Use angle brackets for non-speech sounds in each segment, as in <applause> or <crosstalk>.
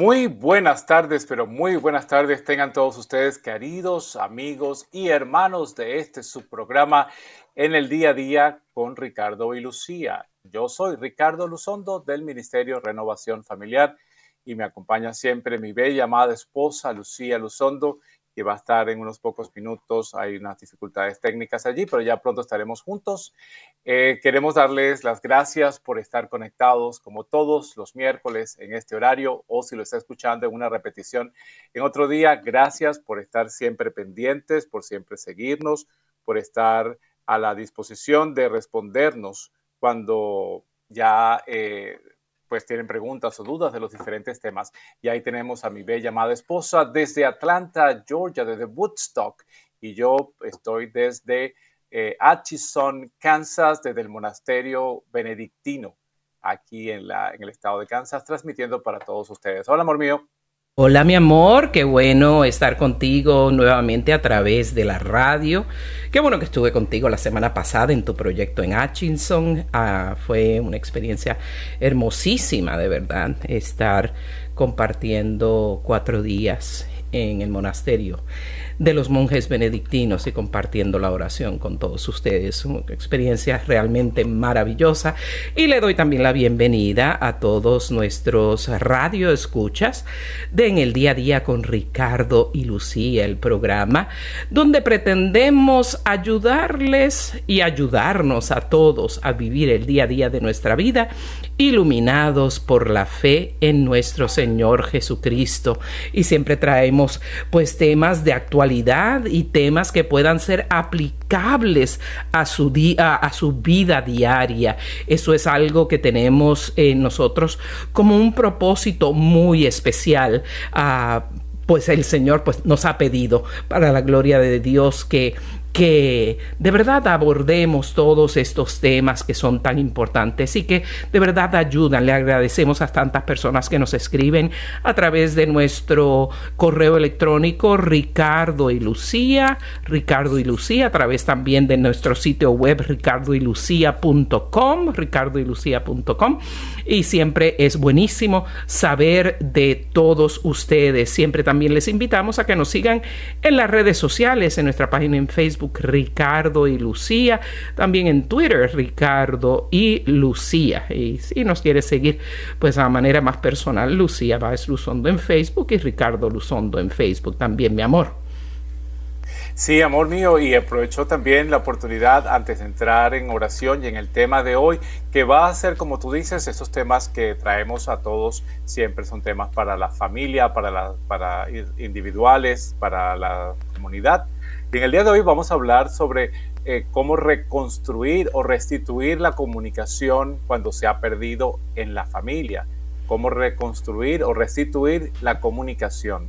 Muy buenas tardes, pero muy buenas tardes tengan todos ustedes, queridos amigos y hermanos de este subprograma en el día a día con Ricardo y Lucía. Yo soy Ricardo Luzondo del Ministerio Renovación Familiar y me acompaña siempre mi bella amada esposa Lucía Luzondo que va a estar en unos pocos minutos. Hay unas dificultades técnicas allí, pero ya pronto estaremos juntos. Eh, queremos darles las gracias por estar conectados como todos los miércoles en este horario o si lo está escuchando en una repetición en otro día. Gracias por estar siempre pendientes, por siempre seguirnos, por estar a la disposición de respondernos cuando ya eh, pues tienen preguntas o dudas de los diferentes temas. Y ahí tenemos a mi bella amada esposa desde Atlanta, Georgia, desde Woodstock. Y yo estoy desde eh, Atchison, Kansas, desde el monasterio benedictino, aquí en, la, en el estado de Kansas, transmitiendo para todos ustedes. Hola, amor mío. Hola mi amor, qué bueno estar contigo nuevamente a través de la radio. Qué bueno que estuve contigo la semana pasada en tu proyecto en Hutchinson. Ah, fue una experiencia hermosísima, de verdad, estar compartiendo cuatro días en el monasterio de los monjes benedictinos y compartiendo la oración con todos ustedes. Una experiencia realmente maravillosa. Y le doy también la bienvenida a todos nuestros radio escuchas de En el Día a Día con Ricardo y Lucía, el programa donde pretendemos ayudarles y ayudarnos a todos a vivir el día a día de nuestra vida iluminados por la fe en nuestro Señor Jesucristo. Y siempre traemos pues temas de actualidad y temas que puedan ser aplicables a su, a su vida diaria. Eso es algo que tenemos en nosotros como un propósito muy especial. Uh, pues el Señor pues, nos ha pedido para la gloria de Dios que que de verdad abordemos todos estos temas que son tan importantes y que de verdad ayudan. Le agradecemos a tantas personas que nos escriben a través de nuestro correo electrónico Ricardo y Lucía, Ricardo y Lucía, a través también de nuestro sitio web ricardoylucía.com, ricardoylucía.com y siempre es buenísimo saber de todos ustedes. Siempre también les invitamos a que nos sigan en las redes sociales, en nuestra página en Facebook Ricardo y Lucía, también en Twitter Ricardo y Lucía. Y si nos quiere seguir pues a manera más personal, Lucía Báez Luzondo en Facebook y Ricardo Luzondo en Facebook también, mi amor. Sí, amor mío, y aprovecho también la oportunidad antes de entrar en oración y en el tema de hoy, que va a ser, como tú dices, esos temas que traemos a todos, siempre son temas para la familia, para, para individuales, para la comunidad, y en el día de hoy vamos a hablar sobre eh, cómo reconstruir o restituir la comunicación cuando se ha perdido en la familia. Cómo reconstruir o restituir la comunicación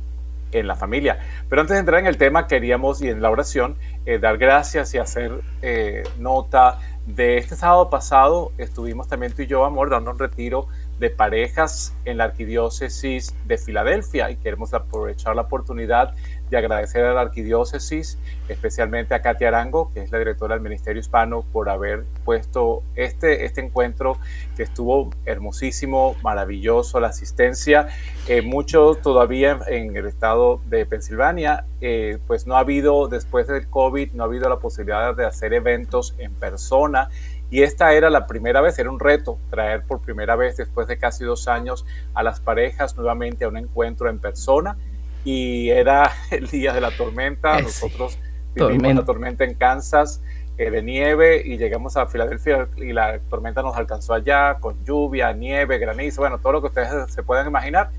en la familia. Pero antes de entrar en el tema, queríamos, y en la oración, eh, dar gracias y hacer eh, nota de este sábado pasado. Estuvimos también tú y yo, amor, dando un retiro de parejas en la arquidiócesis de Filadelfia y queremos aprovechar la oportunidad de agradecer a la arquidiócesis, especialmente a Katia Arango, que es la directora del Ministerio Hispano, por haber puesto este, este encuentro que estuvo hermosísimo, maravilloso, la asistencia. Eh, mucho todavía en el estado de Pensilvania, eh, pues no ha habido, después del COVID, no ha habido la posibilidad de hacer eventos en persona. Y esta era la primera vez, era un reto traer por primera vez después de casi dos años a las parejas nuevamente a un encuentro en persona y era <laughs> el día de la tormenta. Eh, Nosotros Vivimos la tormenta en Kansas eh, de nieve y llegamos a Filadelfia y la tormenta nos alcanzó allá con lluvia, nieve, granizo, bueno, todo lo que ustedes se puedan imaginar.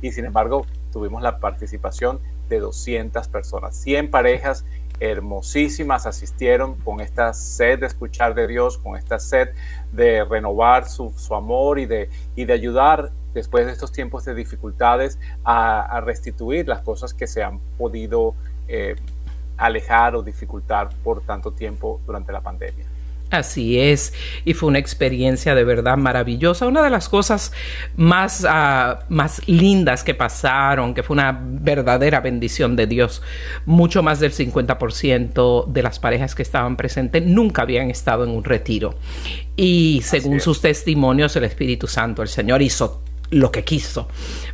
Y sin embargo, tuvimos la participación de 200 personas, 100 parejas hermosísimas asistieron con esta sed de escuchar de Dios, con esta sed de renovar su, amor y de, y de ayudar después de estos tiempos de dificultades a, restituir las cosas que se han podido eh, alejar o dificultar por tanto tiempo durante la pandemia. Así es, y fue una experiencia de verdad maravillosa. Una de las cosas más, ah, más lindas que pasaron, que fue una verdadera bendición de Dios. Mucho más del 50% de las parejas que estaban presentes nunca habían estado en un retiro. Y según sus testimonios, el Espíritu Santo, el Señor hizo lo que quiso,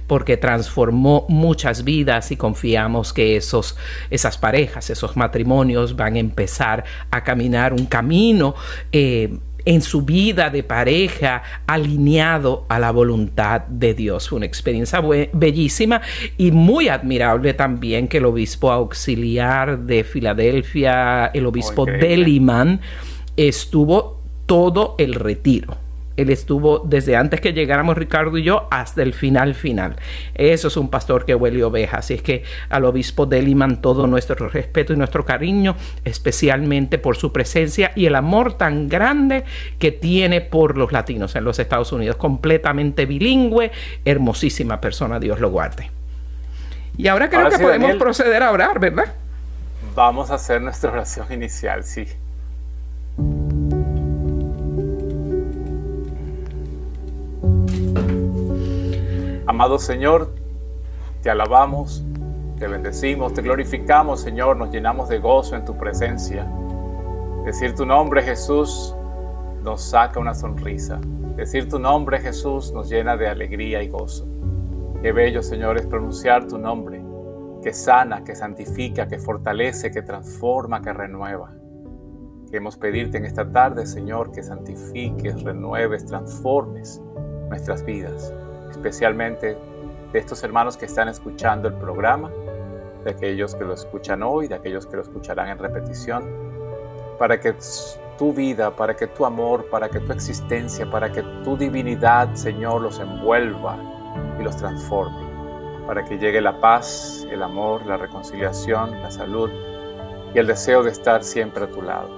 porque transformó muchas vidas y confiamos que esos, esas parejas, esos matrimonios van a empezar a caminar un camino eh, en su vida de pareja alineado a la voluntad de Dios. Fue una experiencia bellísima y muy admirable también que el obispo auxiliar de Filadelfia, el obispo Deliman, estuvo todo el retiro él estuvo desde antes que llegáramos Ricardo y yo hasta el final final. Eso es un pastor que huele oveja. Así es que al obispo Deliman todo nuestro respeto y nuestro cariño, especialmente por su presencia y el amor tan grande que tiene por los latinos en los Estados Unidos. Completamente bilingüe, hermosísima persona, Dios lo guarde. Y ahora creo que podemos proceder a orar, ¿verdad? Vamos a hacer nuestra oración inicial, sí. Amado Señor, te alabamos, te bendecimos, te glorificamos, Señor, nos llenamos de gozo en tu presencia. Decir tu nombre, Jesús, nos saca una sonrisa. Decir tu nombre, Jesús, nos llena de alegría y gozo. Qué bello, Señor, es pronunciar tu nombre, que sana, que santifica, que fortalece, que transforma, que renueva. Queremos pedirte en esta tarde, Señor, que santifiques, renueves, transformes nuestras vidas especialmente de estos hermanos que están escuchando el programa, de aquellos que lo escuchan hoy, de aquellos que lo escucharán en repetición, para que tu vida, para que tu amor, para que tu existencia, para que tu divinidad, Señor, los envuelva y los transforme, para que llegue la paz, el amor, la reconciliación, la salud y el deseo de estar siempre a tu lado.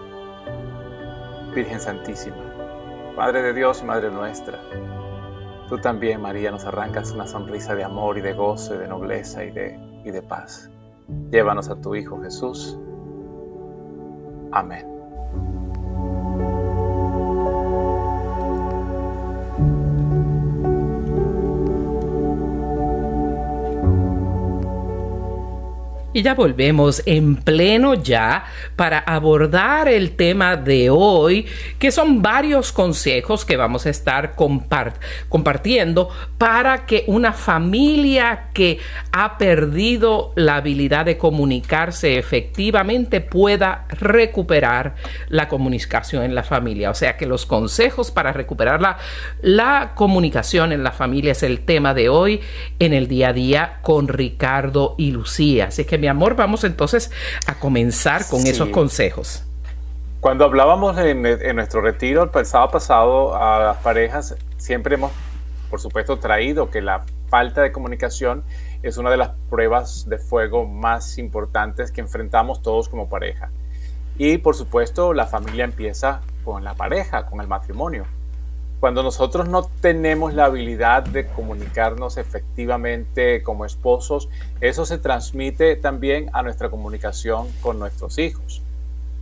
Virgen Santísima, Madre de Dios y Madre nuestra, Tú también, María, nos arrancas una sonrisa de amor y de gozo y de nobleza y de, y de paz. Llévanos a tu Hijo Jesús. Amén. Y ya volvemos en pleno ya para abordar el tema de hoy, que son varios consejos que vamos a estar compartiendo para que una familia que ha perdido la habilidad de comunicarse efectivamente pueda recuperar la comunicación en la familia. O sea que los consejos para recuperar la, la comunicación en la familia es el tema de hoy en el día a día con Ricardo y Lucía. Así que amor, vamos entonces a comenzar con esos consejos. Cuando hablábamos en, nuestro retiro el sábado pasado a las parejas, siempre hemos, por supuesto, traído que la falta de comunicación es una de las pruebas de fuego más importantes que enfrentamos todos como pareja. Y por supuesto, la familia empieza con la pareja, con el matrimonio. Cuando nosotros no tenemos la habilidad de comunicarnos efectivamente como esposos, eso se transmite también a nuestra comunicación con nuestros hijos.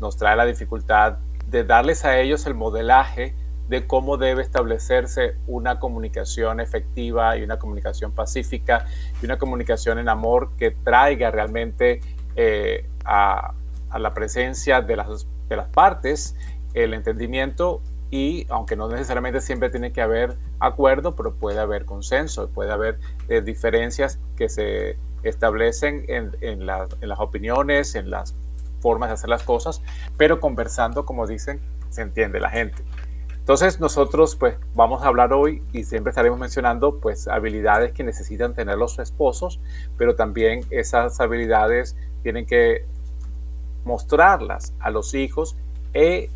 Nos trae la dificultad de darles a ellos el modelaje de cómo debe establecerse una comunicación efectiva y una comunicación pacífica y una comunicación en amor que traiga realmente eh, a, la presencia de las, de las partes el entendimiento y aunque no necesariamente siempre tiene que haber acuerdo, pero puede haber consenso, puede haber eh, diferencias que se establecen en, las opiniones, en las formas de hacer las cosas, pero conversando, como dicen, se entiende la gente. Entonces nosotros pues vamos a hablar hoy y siempre estaremos mencionando pues habilidades que necesitan tener los esposos, pero también esas habilidades tienen que mostrarlas a los hijos e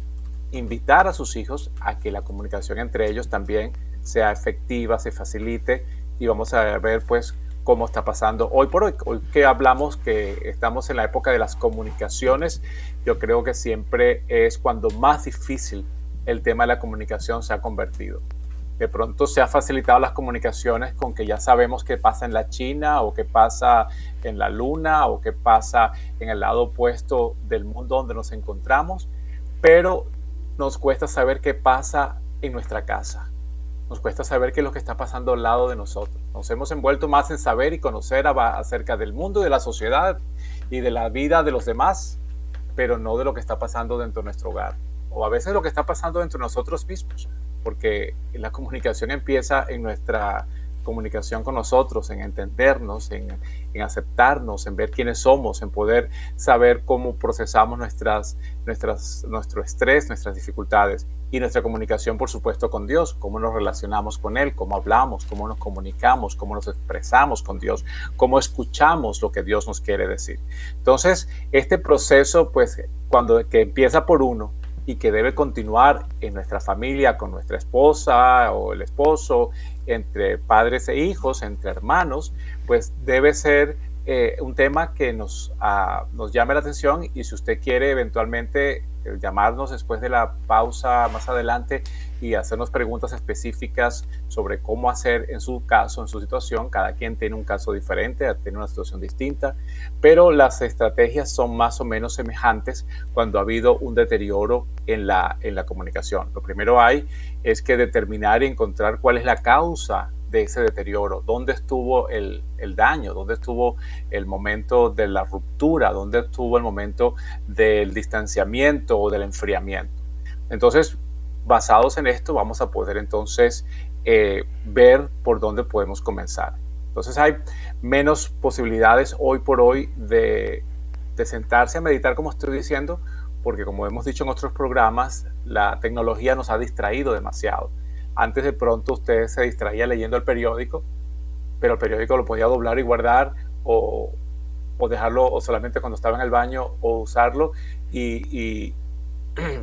invitar a sus hijos a que la comunicación entre ellos también sea efectiva, se facilite y vamos a ver pues cómo está pasando hoy por hoy. Hoy que hablamos que estamos en la época de las comunicaciones, yo creo que siempre es cuando más difícil el tema de la comunicación se ha convertido. De pronto se ha facilitado las comunicaciones con que ya sabemos qué pasa en la China o qué pasa en la Luna o qué pasa en el lado opuesto del mundo donde nos encontramos, pero nos cuesta saber qué pasa en nuestra casa nos cuesta saber qué es lo que está pasando al lado de nosotros. Nos hemos envuelto más en saber y conocer acerca del mundo de la sociedad y de la vida de los demás, pero no de lo que está pasando dentro de nuestro hogar. O a veces lo que está pasando dentro de nosotros mismos, porque la comunicación empieza en nuestra comunicación con nosotros, en entendernos, en, aceptarnos, en ver quiénes somos, en poder saber cómo procesamos nuestras, nuestras, nuestro estrés, nuestras dificultades y nuestra comunicación, por supuesto, con Dios, cómo nos relacionamos con Él, cómo hablamos, cómo nos comunicamos, cómo nos expresamos con Dios, cómo escuchamos lo que Dios nos quiere decir. Entonces, este proceso, pues, cuando que empieza por uno y que debe continuar en nuestra familia, con nuestra esposa o el esposo, entre padres e hijos, entre hermanos, pues debe ser eh, un tema que nos, ah, nos llame la atención y si usted quiere eventualmente llamarnos después de la pausa más adelante y hacernos preguntas específicas sobre cómo hacer en su caso, en su situación. Cada quien tiene un caso diferente, tiene una situación distinta, pero las estrategias son más o menos semejantes cuando ha habido un deterioro en la, en la comunicación. Lo primero hay es que determinar y encontrar cuál es la causa de ese deterioro, dónde estuvo el, daño, dónde estuvo el momento de la ruptura, dónde estuvo el momento del distanciamiento o del enfriamiento. Entonces, basados en esto, vamos a poder entonces eh, ver por dónde podemos comenzar. Entonces hay menos posibilidades hoy por hoy de, de sentarse a meditar, como estoy diciendo, porque como hemos dicho en otros programas, la tecnología nos ha distraído demasiado. Antes de pronto usted se distraía leyendo el periódico, pero el periódico lo podía doblar y guardar o, dejarlo o solamente cuando estaba en el baño o usarlo y, <clears throat>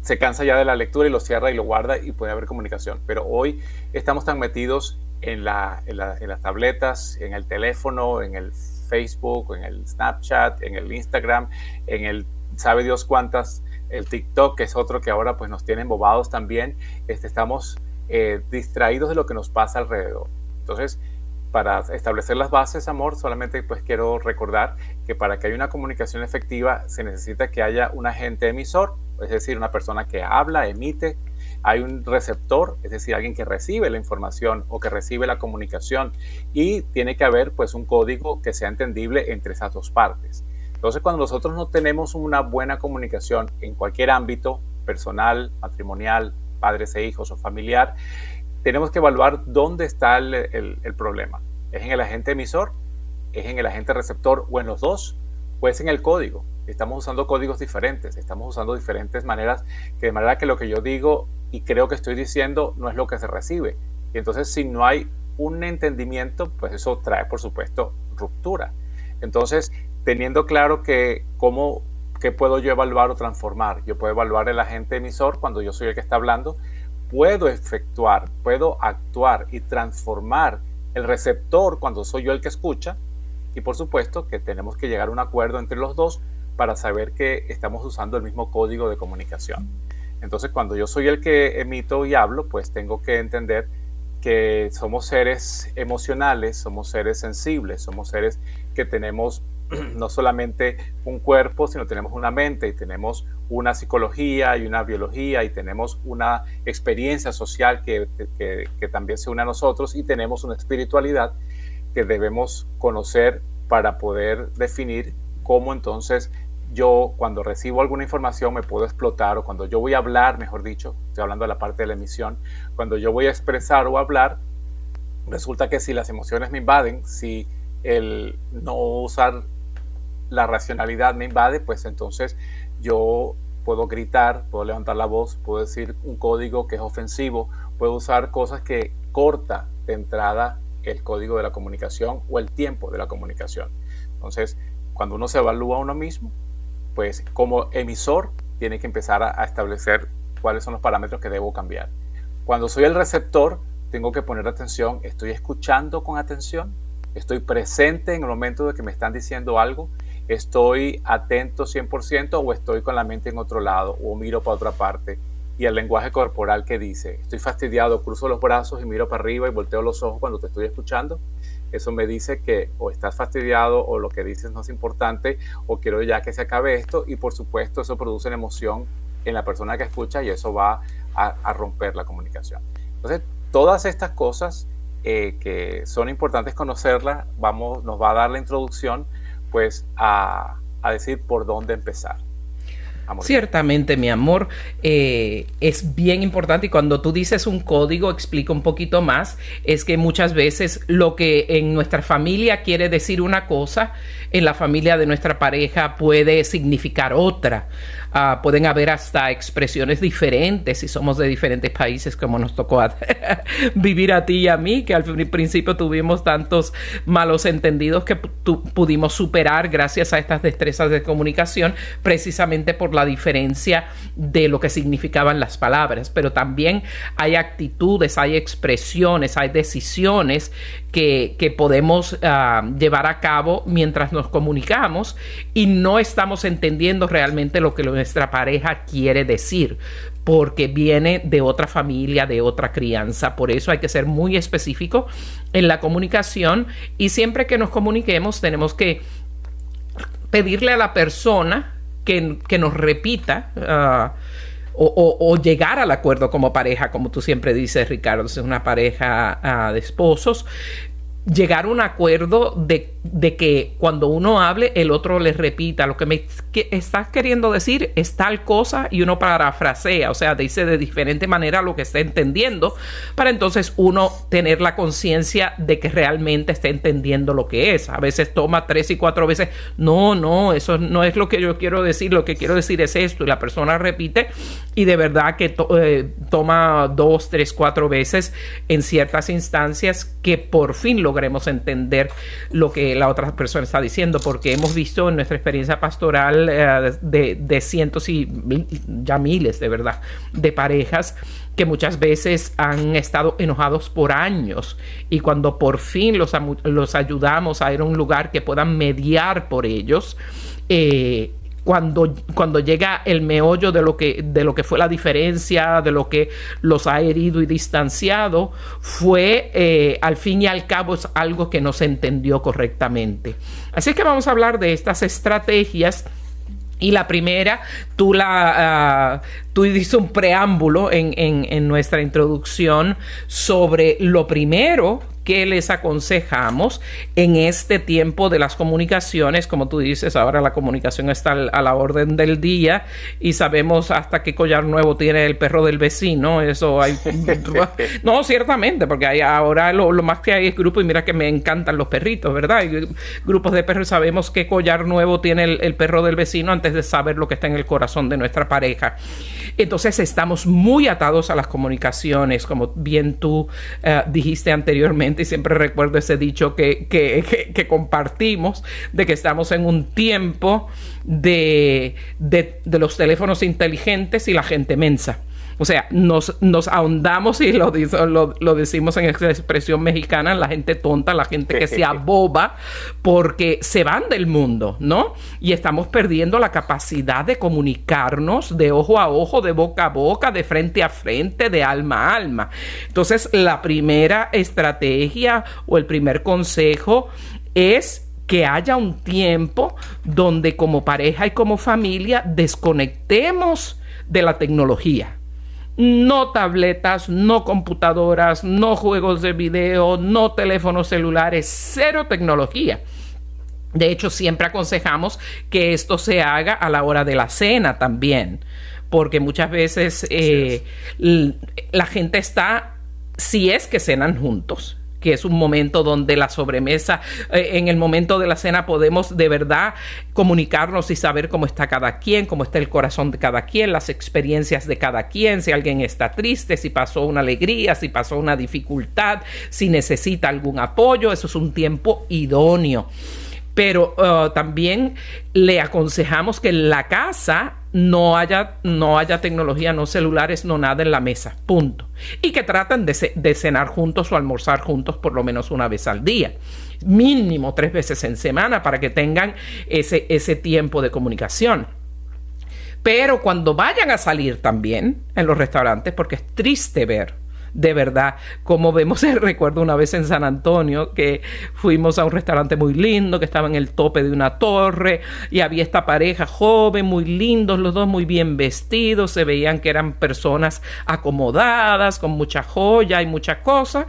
se cansa ya de la lectura y lo cierra y lo guarda y puede haber comunicación. Pero hoy estamos tan metidos en, en las tabletas, en el teléfono, en el Facebook, en el Snapchat, en el Instagram, en el sabe Dios cuántas el TikTok, que es otro que ahora pues nos tiene embobados también, este, estamos eh, distraídos de lo que nos pasa alrededor. Entonces, para establecer las bases, amor, solamente pues quiero recordar que para que haya una comunicación efectiva se necesita que haya un agente emisor, es decir, una persona que habla, emite, hay un receptor, es decir, alguien que recibe la información o que recibe la comunicación y tiene que haber pues un código que sea entendible entre esas dos partes. Entonces, cuando nosotros no tenemos una buena comunicación en cualquier ámbito, personal, matrimonial, padres e hijos o familiar, tenemos que evaluar dónde está el, problema. ¿Es en el agente emisor? ¿Es en el agente receptor o en los dos? ¿O es en el código? Estamos usando códigos diferentes, estamos usando diferentes maneras, que de manera que lo que yo digo y creo que estoy diciendo no es lo que se recibe. Y entonces si no hay un entendimiento, pues eso trae, por supuesto, ruptura. Entonces, teniendo claro que cómo qué puedo yo evaluar o transformar. Yo puedo evaluar el agente emisor cuando yo soy el que está hablando. Puedo efectuar, puedo actuar y transformar el receptor cuando soy yo el que escucha. Y por supuesto que tenemos que llegar a un acuerdo entre los dos para saber que estamos usando el mismo código de comunicación. Entonces, cuando yo soy el que emito y hablo, pues tengo que entender que somos seres emocionales, somos seres sensibles, somos seres que tenemos <clears throat> no solamente un cuerpo, sino tenemos una mente y tenemos una psicología y una biología y tenemos una experiencia social que, también se une a nosotros y tenemos una espiritualidad que debemos conocer para poder definir cómo entonces yo cuando recibo alguna información me puedo explotar o cuando yo voy a hablar, mejor dicho, estoy hablando de la parte de la emisión, cuando yo voy a expresar o hablar, resulta que si las emociones me invaden, si el no usar la racionalidad me invade, pues entonces yo puedo gritar, puedo levantar la voz, puedo decir un código que es ofensivo, puedo usar cosas que corta de entrada el código de la comunicación o el tiempo de la comunicación. Entonces, cuando uno se evalúa a uno mismo, pues como emisor tiene que empezar a, establecer cuáles son los parámetros que debo cambiar. Cuando soy el receptor, tengo que poner atención, estoy escuchando con atención, estoy presente en el momento de que me están diciendo algo, estoy atento 100% o estoy con la mente en otro lado o miro para otra parte. Y el lenguaje corporal que dice, estoy fastidiado, cruzo los brazos y miro para arriba y volteo los ojos cuando te estoy escuchando. Eso me dice que o estás fastidiado o lo que dices no es importante o quiero ya que se acabe esto y por supuesto eso produce una emoción en la persona que escucha y eso va a, romper la comunicación. Entonces, todas estas cosas eh, que son importantes conocerlas, vamos, nos va a dar la introducción pues a, decir por dónde empezar. Ciertamente, mi amor, eh, es bien importante y cuando tú dices un código, explica un poquito más, es que muchas veces lo que en nuestra familia quiere decir una cosa, en la familia de nuestra pareja puede significar otra. Ah, pueden haber hasta expresiones diferentes si somos de diferentes países como nos tocó <laughs> vivir a ti y a mí, que al principio tuvimos tantos malos entendidos que pudimos superar gracias a estas destrezas de comunicación precisamente por la diferencia de lo que significaban las palabras. Pero también hay actitudes, hay expresiones, hay decisiones que, podemos ah, llevar a cabo mientras nos comunicamos y no estamos entendiendo realmente lo que nuestra pareja quiere decir porque viene de otra familia, de otra crianza. Por eso hay que ser muy específico en la comunicación y siempre que nos comuniquemos tenemos que pedirle a la persona que, nos repita. Ah, o, llegar al acuerdo como pareja, como tú siempre dices, Ricardo, es una pareja ah, de esposos, llegar a un acuerdo de, que cuando uno hable, el otro le repita lo que me estás queriendo decir es tal cosa y uno parafrasea, o sea, dice de diferente manera lo que está entendiendo, para entonces uno tener la conciencia de que realmente está entendiendo lo que es. A veces toma tres y cuatro veces, no, no, eso no es lo que yo quiero decir, lo que quiero decir es esto, y la persona repite y de verdad que eh, toma dos, tres, cuatro veces en ciertas instancias que por fin lo logremos entender lo que la otra persona está diciendo, porque hemos visto en nuestra experiencia pastoral eh, de, cientos y ya miles, de verdad, de parejas que muchas veces han estado enojados por años y cuando por fin los, los ayudamos a ir a un lugar que puedan mediar por ellos, eh, cuando, cuando llega el meollo de lo, que, de lo que fue la diferencia, de lo que los ha herido y distanciado, fue eh, al fin y al cabo es algo que no se entendió correctamente. Así que vamos a hablar de estas estrategias. Y la primera, tú la uh, tú dices un preámbulo en, en nuestra introducción sobre lo primero ¿Qué les aconsejamos en este tiempo de las comunicaciones? Como tú dices, ahora la comunicación está a la orden del día y sabemos hasta qué collar nuevo tiene el perro del vecino. Eso hay. <laughs> no, ciertamente, porque hay, ahora lo, más que hay es grupo y mira que me encantan los perritos, ¿verdad? Grupos de perros sabemos qué collar nuevo tiene el, perro del vecino antes de saber lo que está en el corazón de nuestra pareja. Entonces estamos muy atados a las comunicaciones, como bien tú eh, dijiste anteriormente y siempre recuerdo ese dicho que, que, compartimos, de que estamos en un tiempo de, de, de los teléfonos inteligentes y la gente mensa. O sea, nos, nos ahondamos y lo, lo, lo, decimos en expresión mexicana, la gente tonta, la gente que <laughs> se aboba porque se van del mundo, ¿no? Y estamos perdiendo la capacidad de comunicarnos de ojo a ojo, de boca a boca, de frente a frente, de alma a alma. Entonces, la primera estrategia o el primer consejo es que haya un tiempo donde como pareja y como familia desconectemos de la tecnología no tabletas, no computadoras, no juegos de video, no teléfonos celulares, cero tecnología. De hecho, siempre aconsejamos que esto se haga a la hora de la cena también, porque muchas veces eh, la gente está, si es que cenan juntos, que es un momento donde la sobremesa, eh, en el momento de la cena podemos de verdad comunicarnos y saber cómo está cada quien, cómo está el corazón de cada quien, las experiencias de cada quien, si alguien está triste, si pasó una alegría, si pasó una dificultad, si necesita algún apoyo, eso es un tiempo idóneo. pero uh, también le aconsejamos que en la casa no haya, no haya tecnología, no celulares, no nada en la mesa, punto. Y que traten de, de, cenar juntos o almorzar juntos por lo menos una vez al día, mínimo tres veces en semana para que tengan ese, ese tiempo de comunicación. Pero cuando vayan a salir también en los restaurantes, porque es triste ver de verdad, como vemos, <laughs> recuerdo una vez en San Antonio que fuimos a un restaurante muy lindo que estaba en el tope de una torre y había esta pareja joven, muy lindos, los dos muy bien vestidos, se veían que eran personas acomodadas, con mucha joya y mucha cosa.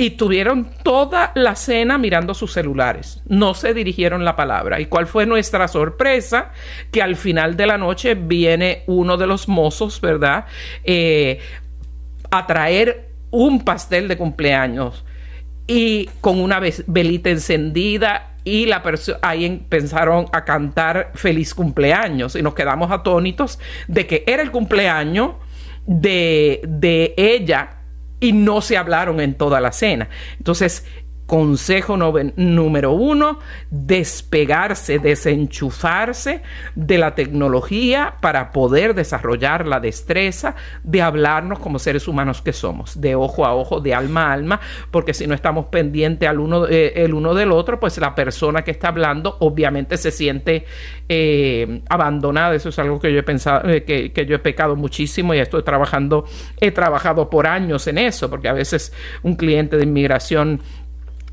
Y tuvieron toda la cena mirando sus celulares. No se dirigieron la palabra. ¿Y cuál fue nuestra sorpresa? Que al final de la noche viene uno de los mozos, ¿verdad? Eh, a traer un pastel de cumpleaños y con una velita encendida y la ahí empezaron a cantar feliz cumpleaños y nos quedamos atónitos de que era el cumpleaños de, de ella y no se hablaron en toda la cena. Entonces, Consejo número uno, despegarse, desenchufarse de la tecnología para poder desarrollar la destreza de hablarnos como seres humanos que somos, de ojo a ojo, de alma a alma, porque si no estamos pendientes al uno, eh, el uno del otro, pues la persona que está hablando obviamente se siente eh, abandonada. Eso es algo que yo he pensado, eh, que, que yo he pecado muchísimo y estoy trabajando, he trabajado por años en eso, porque a veces un cliente de inmigración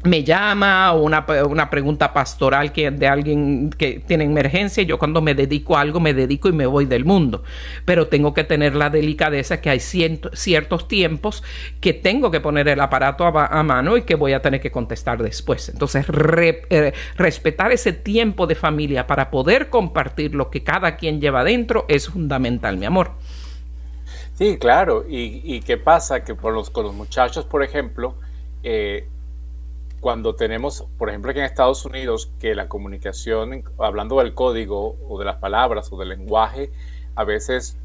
me llama o una, una, pregunta pastoral que de alguien que tiene emergencia, yo cuando me dedico a algo me dedico y me voy del mundo, pero tengo que tener la delicadeza que hay ciertos tiempos que tengo que poner el aparato a, mano y que voy a tener que contestar después. Entonces, eh, respetar ese tiempo de familia para poder compartir lo que cada quien lleva dentro es fundamental, mi amor. Sí, claro. ¿Y, qué pasa? Que por los, con los muchachos, por ejemplo, eh, cuando tenemos, por ejemplo, aquí en Estados Unidos, que la comunicación, hablando del código o de las palabras o del lenguaje, a veces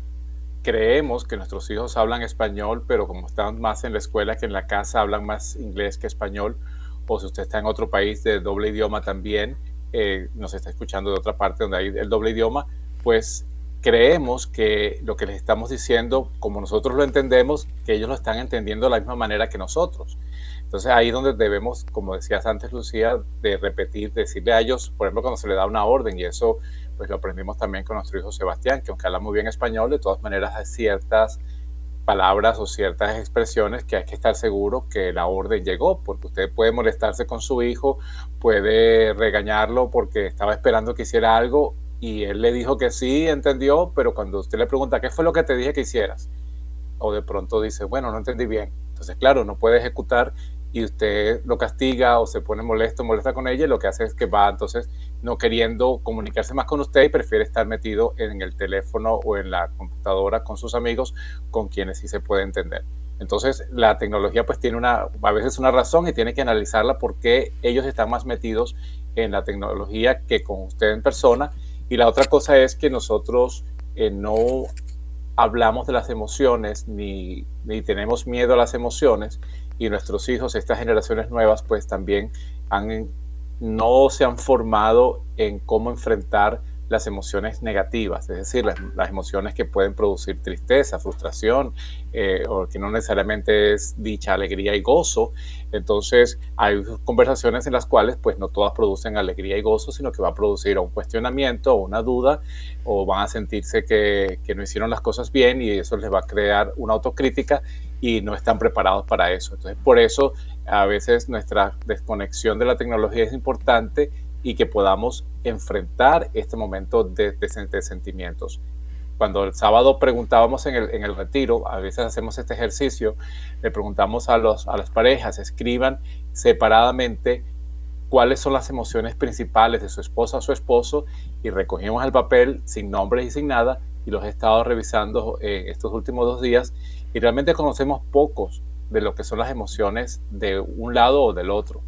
creemos que nuestros hijos hablan español, pero como están más en la escuela que en la casa, hablan más inglés que español, o si usted está en otro país de doble idioma también, eh, nos está escuchando de otra parte donde hay el doble idioma, pues creemos que lo que les estamos diciendo, como nosotros lo entendemos, que ellos lo están entendiendo de la misma manera que nosotros. Entonces ahí donde debemos, como decías antes Lucía, de repetir, decirle a ellos, por ejemplo, cuando se le da una orden, y eso pues lo aprendimos también con nuestro hijo Sebastián, que aunque habla muy bien español, de todas maneras hay ciertas palabras o ciertas expresiones que hay que estar seguro que la orden llegó, porque usted puede molestarse con su hijo, puede regañarlo porque estaba esperando que hiciera algo y él le dijo que sí, entendió, pero cuando usted le pregunta, ¿qué fue lo que te dije que hicieras? O de pronto dice, bueno, no entendí bien. Entonces, claro, no puede ejecutar y usted lo castiga o se pone molesto, molesta con ella, y lo que hace es que va entonces no queriendo comunicarse más con usted y prefiere estar metido en el teléfono o en la computadora con sus amigos, con quienes sí se puede entender. Entonces, la tecnología pues tiene una, a veces una razón y tiene que analizarla porque ellos están más metidos en la tecnología que con usted en persona. Y la otra cosa es que nosotros eh, no hablamos de las emociones ni, ni tenemos miedo a las emociones y nuestros hijos, estas generaciones nuevas, pues también han, no se han formado en cómo enfrentar las emociones negativas, es decir, las, emociones que pueden producir tristeza, frustración, eh, o que no necesariamente es dicha alegría y gozo. Entonces, hay conversaciones en las cuales, pues, no todas producen alegría y gozo, sino que va a producir un cuestionamiento o una duda, o van a sentirse que, que no hicieron las cosas bien y eso les va a crear una autocrítica y no están preparados para eso. Entonces, por eso a veces nuestra desconexión de la tecnología es importante y que podamos enfrentar este momento de, sentimientos. Cuando el sábado preguntábamos en el, retiro, a veces hacemos este ejercicio, le preguntamos a, los, las parejas, escriban separadamente cuáles son las emociones principales de su esposa o su esposo y recogimos el papel sin nombres y sin nada y los he estado revisando eh, estos últimos dos días y realmente conocemos pocos de lo que son las emociones de un lado o del otro.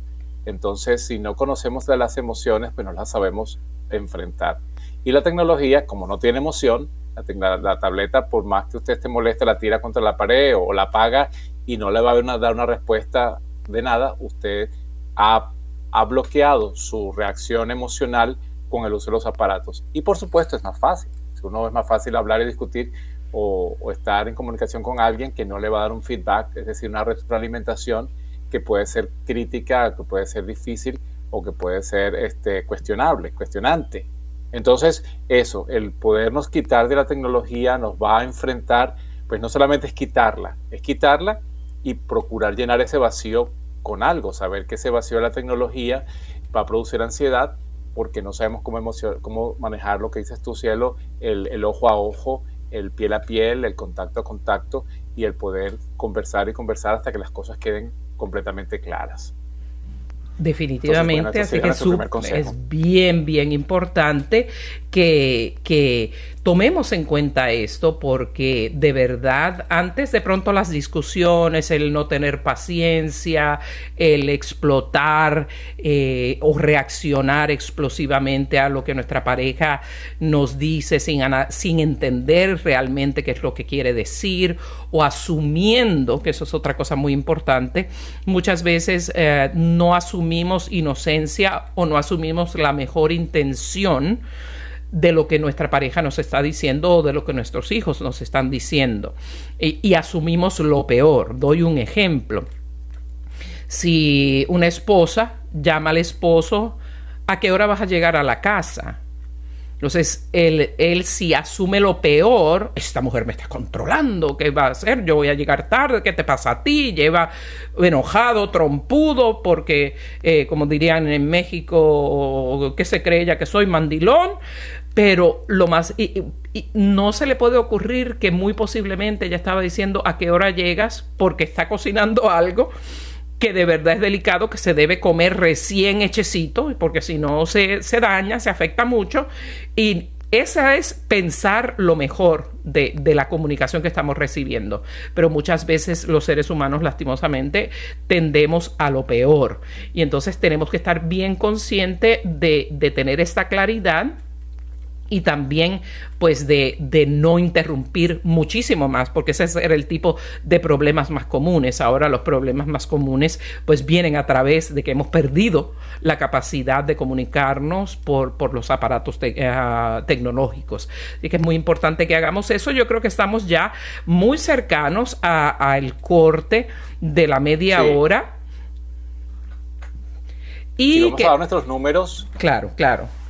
Entonces, si no conocemos de las emociones, pues no las sabemos enfrentar. Y la tecnología, como no tiene emoción, la, tableta, por más que usted esté molesta, la tira contra la pared o, la apaga y no le va a dar una respuesta de nada, usted ha ha bloqueado su reacción emocional con el uso de los aparatos. Y por supuesto es más fácil. Si uno es más fácil hablar y discutir o, estar en comunicación con alguien que no le va a dar un feedback, es decir, una retroalimentación que puede ser crítica, que puede ser difícil o que puede ser este, cuestionable, cuestionante. Entonces, eso, el podernos quitar de la tecnología nos va a enfrentar, pues no solamente es quitarla, es quitarla y procurar llenar ese vacío con algo, saber que ese vacío de la tecnología va a producir ansiedad porque no sabemos cómo, manejar lo que dices tú, cielo, el, el ojo a ojo, el piel a piel, el contacto a contacto y el poder conversar y conversar hasta que las cosas queden completamente claras. Definitivamente, así que es bien, bien importante que, que tomemos en cuenta esto porque de verdad antes de pronto las discusiones, el no tener paciencia, el explotar eh, o reaccionar explosivamente a lo que nuestra pareja nos dice sin, sin entender realmente qué es lo que quiere decir o asumiendo, que eso es otra cosa muy importante, muchas veces eh, no asumimos inocencia o no asumimos la mejor intención de lo que nuestra pareja nos está diciendo o de lo que nuestros hijos nos están diciendo. Y, asumimos lo peor. Doy un ejemplo. Si una esposa llama al esposo, ¿a qué hora vas a llegar a la casa? Entonces, él, él si asume lo peor, esta mujer me está controlando, ¿qué va a hacer? Yo voy a llegar tarde, ¿qué te pasa a ti? Lleva enojado, trompudo, porque, eh, como dirían en México, ¿qué se cree ella que soy mandilón? Pero lo más, y, no se le puede ocurrir que muy posiblemente ella estaba diciendo a qué hora llegas porque está cocinando algo que de verdad es delicado, que se debe comer recién hechecito, porque si no se, se daña, se afecta mucho. Y esa es pensar lo mejor de, de, la comunicación que estamos recibiendo. Pero muchas veces los seres humanos, lastimosamente, tendemos a lo peor. Y entonces tenemos que estar bien conscientes de, de tener esta claridad y también pues de, de, no interrumpir muchísimo más, porque ese era el tipo de problemas más comunes. Ahora los problemas más comunes pues vienen a través de que hemos perdido la capacidad de comunicarnos por, por los aparatos eh, tecnológicos. Así que es muy importante que hagamos eso. Yo creo que estamos ya muy cercanos al corte de la media hora. Y, vamos a dar nuestros números. Claro, claro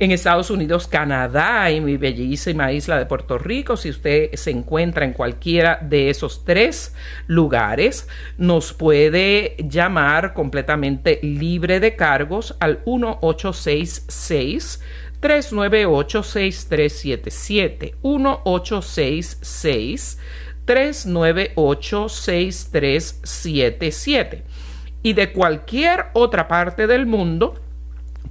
en Estados Unidos, Canadá y mi bellísima isla de Puerto Rico. Si usted se encuentra en cualquiera de esos tres lugares, nos puede llamar completamente libre de cargos al 1866 398 6377 1866 398 6377 y de cualquier otra parte del mundo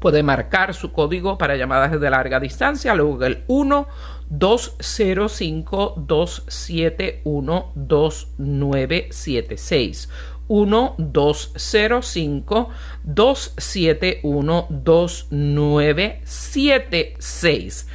puede marcar su código para llamadas de larga distancia, luego el 1 205 271 2976 1 205 271 2976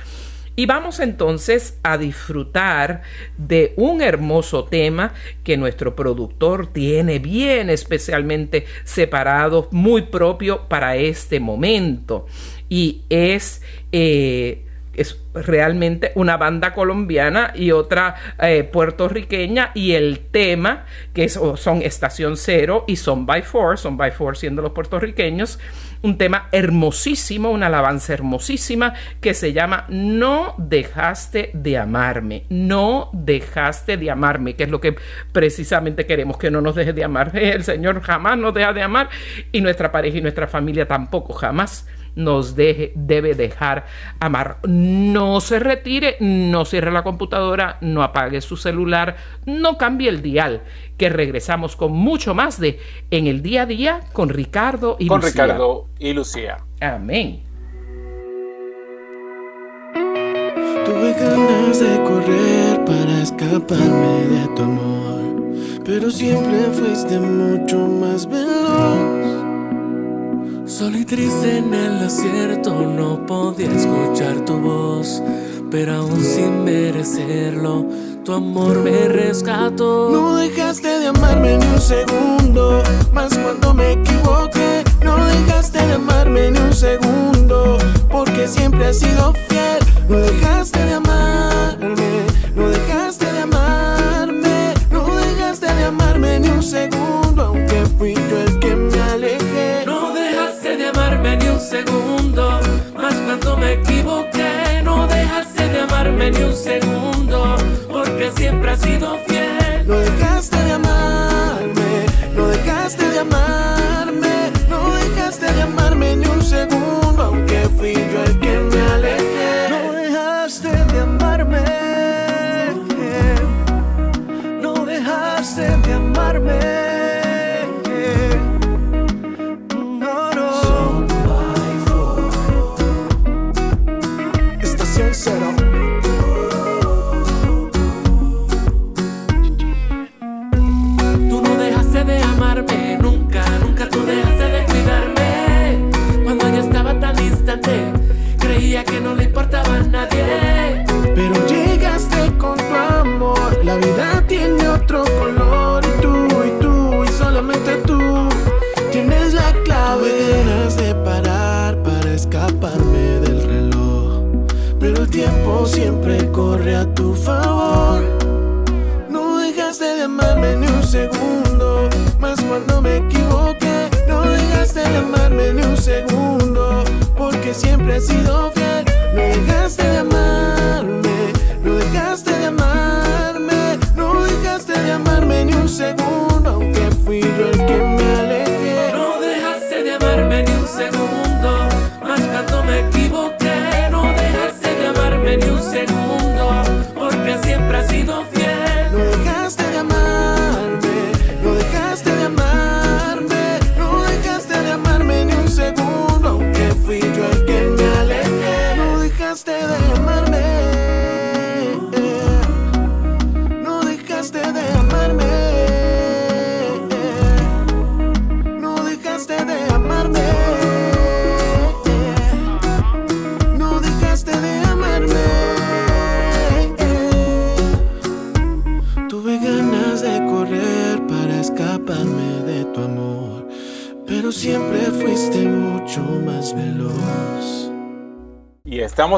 y vamos entonces a disfrutar de un hermoso tema que nuestro productor tiene bien especialmente separado, muy propio para este momento. Y es... Eh, es realmente una banda colombiana y otra eh, puertorriqueña y el tema que son Estación Cero y Son by Four, Son by Four siendo los puertorriqueños, un tema hermosísimo, una alabanza hermosísima que se llama No dejaste de amarme, no dejaste de amarme, que es lo que precisamente queremos, que no nos deje de amar. <laughs> El Señor jamás nos deja de amar y nuestra pareja y nuestra familia tampoco, jamás nos deje, debe dejar amar. No se retire, no cierre la computadora, no apague su celular, no cambie el dial, que regresamos con mucho más de En el día a día con Ricardo y Lucía. Con Ricardo y Lucía. Amén. Tuve ganas de correr para escaparme de tu amor, pero siempre fuiste mucho más veloz. Solo y triste en el desierto no podía escuchar tu voz, pero aún sin merecerlo, tu amor me rescató. No dejaste de amarme ni un segundo, más cuando me equivoqué. No dejaste de amarme ni un segundo, porque siempre has sido fiel. No dejaste de amarme, no dejaste de amarme, no dejaste de amarme ni un segundo, aunque fui yo el segundo, más cuando me equivoqué. No dejaste de amarme ni un segundo, porque siempre has sido fiel. Tan Siempre he sido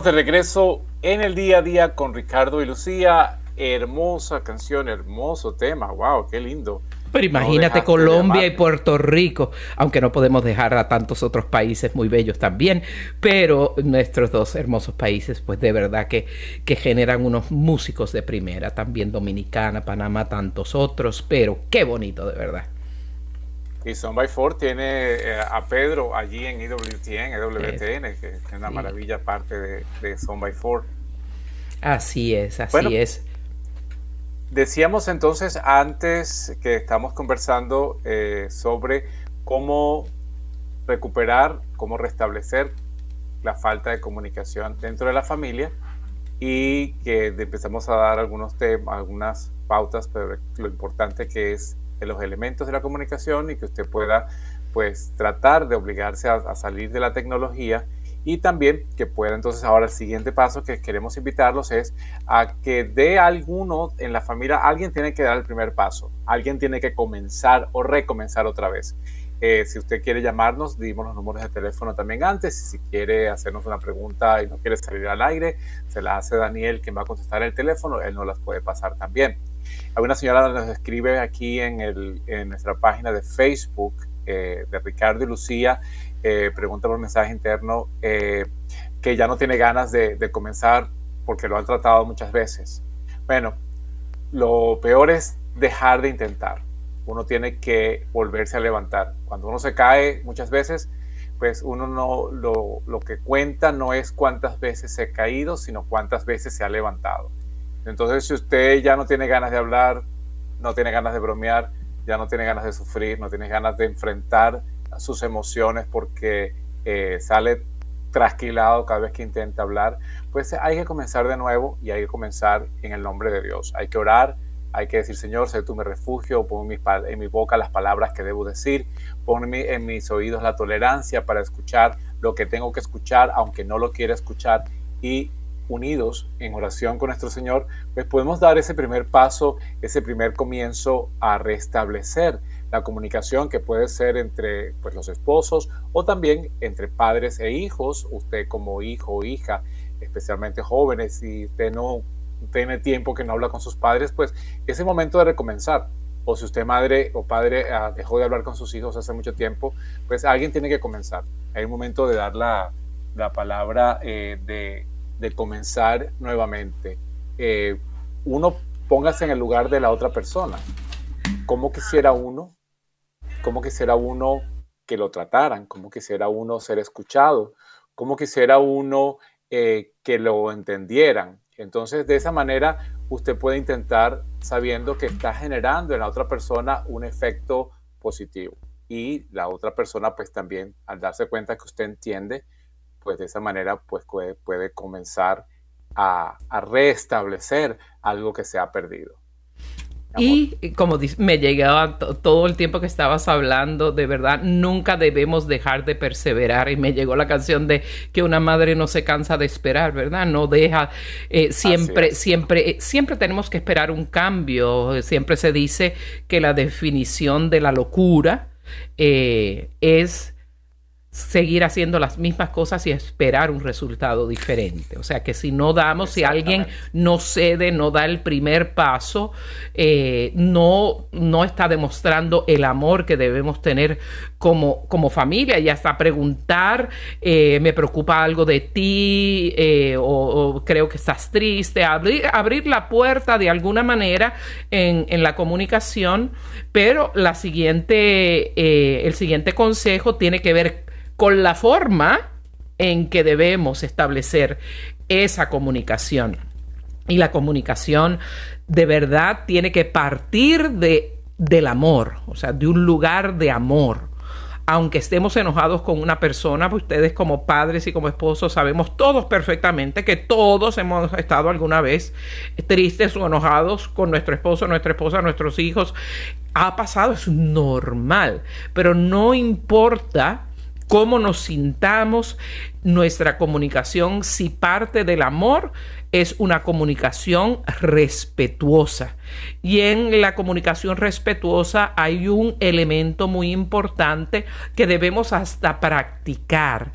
estamos de regreso en el día a día con Ricardo y Lucía. Hermosa canción, hermoso tema. Wow, qué lindo. Pero imagínate Colombia y. Puerto Rico, aunque no podemos dejar a tantos otros países muy bellos también, pero nuestros dos hermosos países, pues de verdad que, que generan unos músicos de primera, también Dominicana, Panamá, tantos otros, pero qué bonito de verdad. Y Son by Four tiene eh, a Pedro allí en IWTN, EWTN, que es una Sí. maravilla parte de, de Son by Four. Así es, así Bueno, es. Decíamos entonces antes que estamos conversando eh, sobre cómo recuperar, cómo restablecer la falta de comunicación dentro de la familia y que empezamos a dar algunos temas, algunas pautas, pero lo importante que es de los elementos de la comunicación y que usted pueda pues tratar de obligarse a, a salir de la tecnología y también que pueda entonces ahora el siguiente paso que queremos invitarlos es a que de alguno en la familia, alguien tiene que dar el primer paso, alguien tiene que comenzar o recomenzar otra vez. Eh, si usted quiere llamarnos, dimos los números de teléfono también antes. Si quiere hacernos una pregunta y no quiere salir al aire, se la hace Daniel, quien va a contestar el teléfono, él nos las puede pasar también. Hay una señora nos escribe aquí en, el, en nuestra página de Facebook eh, de Ricardo y Lucía, eh, pregunta por mensaje interno, eh, que ya no tiene ganas de, de comenzar porque lo han tratado muchas veces. Bueno, lo peor es dejar de intentar. Uno tiene que volverse a levantar. Cuando uno se cae muchas veces, pues uno no lo, lo que cuenta no es cuántas veces se ha caído, sino cuántas veces se ha levantado. Entonces, si usted ya no tiene ganas de hablar, no tiene ganas de bromear, ya no tiene ganas de sufrir, no tiene ganas de enfrentar sus emociones porque eh, sale trasquilado cada vez que intenta hablar, pues hay que comenzar de nuevo y hay que comenzar en el nombre de Dios. Hay que orar, hay que decir, Señor, sé tú mi refugio, pon en mi, boca las palabras que debo decir, pon en mis oídos la tolerancia para escuchar lo que tengo que escuchar, aunque no lo quiera escuchar, y unidos en oración con nuestro Señor, pues podemos dar ese primer paso, ese primer comienzo a restablecer la comunicación que puede ser entre pues, los esposos o también entre padres e hijos, usted como hijo o hija, especialmente jóvenes, si usted no tiene tiempo que no habla con sus padres, pues es el momento de recomenzar. O si usted madre o padre ah, dejó de hablar con sus hijos hace mucho tiempo, pues alguien tiene que comenzar. Hay un momento de dar la, la palabra eh, de, de, comenzar nuevamente. Eh, uno póngase en el lugar de la otra persona. ¿Cómo quisiera uno? ¿Cómo quisiera uno que lo trataran? ¿Cómo quisiera uno ser escuchado? ¿Cómo quisiera uno eh, que lo entendieran? Entonces, de esa manera, usted puede intentar sabiendo que está generando en la otra persona un efecto positivo. Y la otra persona, pues también, al darse cuenta que usted entiende, pues de esa manera, pues puede, puede comenzar a, a restablecer algo que se ha perdido. Y como me llegaba todo el tiempo que estabas hablando, de verdad, nunca debemos dejar de perseverar. Y me llegó la canción de que una madre no se cansa de esperar, ¿verdad? No deja, eh, siempre, siempre, eh, siempre tenemos que esperar un cambio. Siempre se dice que la definición de la locura eh, es seguir haciendo las mismas cosas y esperar un resultado diferente. O sea que si no damos, si alguien no cede, no da el primer paso, eh, no, no está demostrando el amor que debemos tener como, como familia. Y hasta preguntar, eh, me preocupa algo de ti eh, o, creo que estás triste, abrir, abrir la puerta de alguna manera en, en la comunicación, pero la siguiente, el siguiente consejo tiene que ver con la forma en que debemos establecer esa comunicación. Y la comunicación de verdad tiene que partir de, del amor, o sea, de un lugar de amor. Aunque estemos enojados con una persona, pues ustedes como padres y como esposos sabemos todos perfectamente que todos hemos estado alguna vez tristes o enojados con nuestro esposo, nuestra esposa, nuestros hijos. Ha pasado, es normal, pero no importa cómo nos sintamos, nuestra comunicación, si parte del amor, es una comunicación respetuosa. Y en la comunicación respetuosa hay un elemento muy importante que debemos hasta practicar,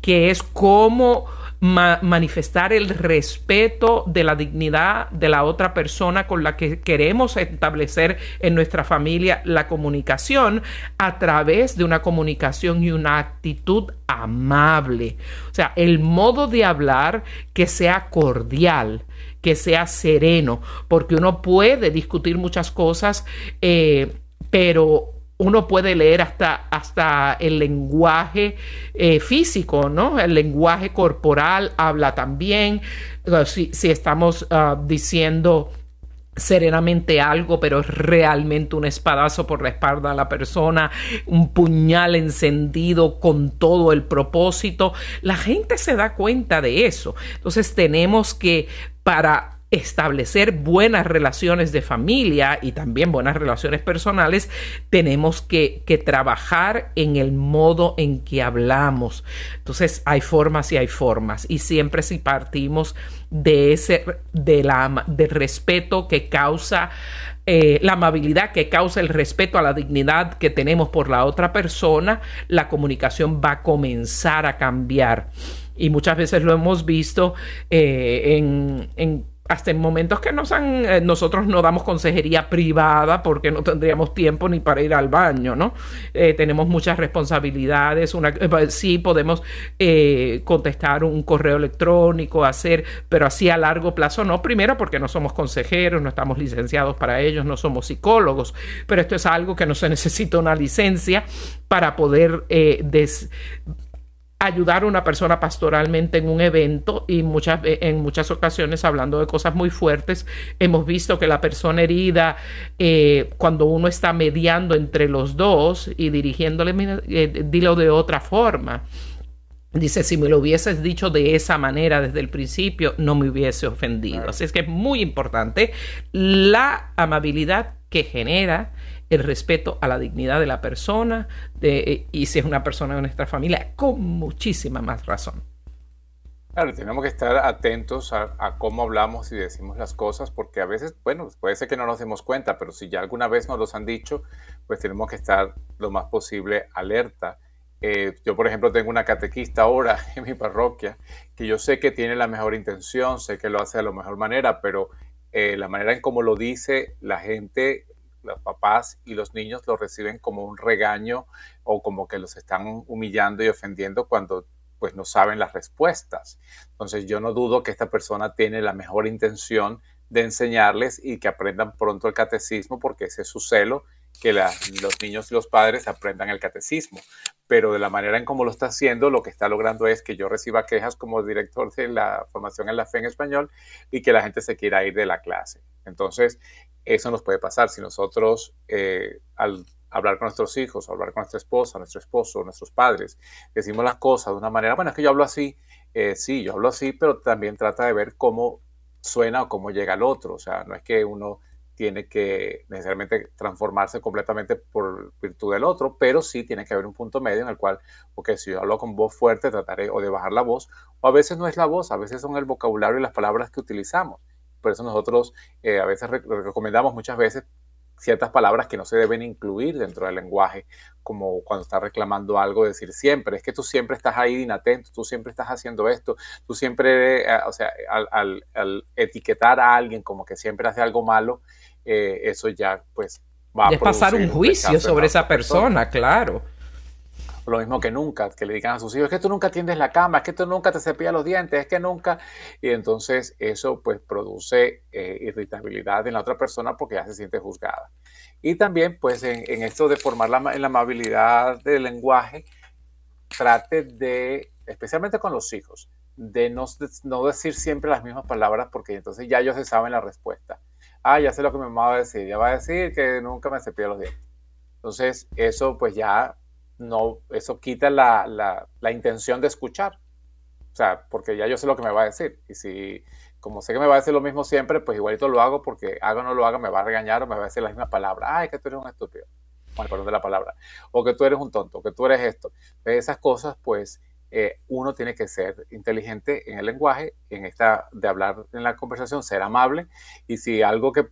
que es cómo manifestar el respeto de la dignidad de la otra persona con la que queremos establecer en nuestra familia la comunicación a través de una comunicación y una actitud amable. O sea, el modo de hablar que sea cordial, que sea sereno, porque uno puede discutir muchas cosas, eh, pero uno puede leer hasta, hasta el lenguaje eh, físico, ¿no? El lenguaje corporal habla también. Si, estamos ah, diciendo serenamente algo, pero es realmente un espadazo por la espalda a la persona, un puñal encendido con todo el propósito. La gente se da cuenta de eso. Entonces tenemos que, para establecer buenas relaciones de familia y también buenas relaciones personales, tenemos que, trabajar en el modo en que hablamos. Entonces hay formas y hay formas. Y siempre si partimos de ese, de la, del respeto que causa eh, la amabilidad que causa el respeto a la dignidad que tenemos por la otra persona, la comunicación va a comenzar a cambiar. Y muchas veces lo hemos visto eh, en hasta en momentos que nos han, eh, nosotros no damos consejería privada porque no tendríamos tiempo ni para ir al baño, ¿no? Eh, tenemos muchas responsabilidades, una, eh, sí podemos contestar un correo electrónico, hacer, pero así a largo plazo no, primero porque no somos consejeros, no estamos licenciados para ellos, no somos psicólogos, pero esto es algo que no se necesita una licencia para poder des, ayudar a una persona pastoralmente en un evento y muchas, en muchas ocasiones hablando de cosas muy fuertes, hemos visto que la persona herida, eh, cuando uno está mediando entre los dos y dirigiéndole, eh, dilo de otra forma. Dice, si me lo hubieses dicho de esa manera desde el principio, no me hubiese ofendido. Así es que es muy importante la amabilidad que genera el respeto a la dignidad de la persona de, y si es una persona de nuestra familia, con muchísima más razón. Claro, tenemos que estar atentos a, cómo hablamos y decimos las cosas, porque a veces, bueno, puede ser que no nos demos cuenta, pero si ya alguna vez nos los han dicho, pues tenemos que estar lo más posible alerta. Eh, yo, por ejemplo, tengo una catequista ahora <laughs> en mi parroquia, que yo sé que tiene la mejor intención, sé que lo hace de la mejor manera, pero eh, la manera en cómo lo dice, la gente, los papás y los niños lo reciben como un regaño o como que los están humillando y ofendiendo cuando pues no saben las respuestas. Entonces yo no dudo que esta persona tiene la mejor intención de enseñarles y que aprendan pronto el catecismo porque ese es su celo, que los niños y los padres aprendan el catecismo. Pero de la manera en cómo lo está haciendo, lo que está logrando es que yo reciba quejas como director de la formación en la fe en español y que la gente se quiera ir de la clase. Entonces, eso nos puede pasar si nosotros eh, al hablar con nuestros hijos, hablar con nuestra esposa, nuestro esposo, nuestros padres, decimos las cosas de una manera, bueno, es que yo hablo así, eh, sí, yo hablo así, pero también trata de ver cómo suena o cómo llega al otro, o sea, no es que uno tiene que necesariamente transformarse completamente por virtud del otro, pero sí tiene que haber un punto medio en el cual, ok, si yo hablo con voz fuerte, trataré o de bajar la voz, o a veces no es la voz, a veces son el vocabulario y las palabras que utilizamos. Por eso nosotros eh, a veces recomendamos muchas veces ciertas palabras que no se deben incluir dentro del lenguaje, como cuando está reclamando algo, decir siempre, es que tú siempre estás ahí inatento, tú siempre estás haciendo esto, tú siempre, eh, o sea, al, etiquetar a alguien como que siempre hace algo malo, eh, eso ya pues va a pasar un juicio sobre esa persona, claro lo mismo que nunca, que le digan a sus hijos, es que tú nunca tiendes la cama, es que tú nunca te cepillas los dientes, es que nunca, y entonces eso pues produce eh, irritabilidad en la otra persona porque ya se siente juzgada. Y también pues en, esto de formar la, en la amabilidad del lenguaje, trate de, especialmente con los hijos, de no, no decir siempre las mismas palabras porque entonces ya ellos se saben la respuesta. Ah, ya sé lo que mi mamá va a decir, ya va a decir que nunca me cepillo los dientes. Entonces, eso pues ya no, eso quita la, la, intención de escuchar. O sea, porque ya yo sé lo que me va a decir. Y si, como sé que me va a decir lo mismo siempre, pues igualito lo hago porque haga o no lo haga, me va a regañar o me va a decir la misma palabra. Ay, que tú eres un estúpido. Bueno, perdón de la palabra. O que tú eres un tonto, o que tú eres esto. Esas cosas, pues, eh, uno tiene que ser inteligente en el lenguaje, en esta, de hablar en la conversación, ser amable. Y si algo que,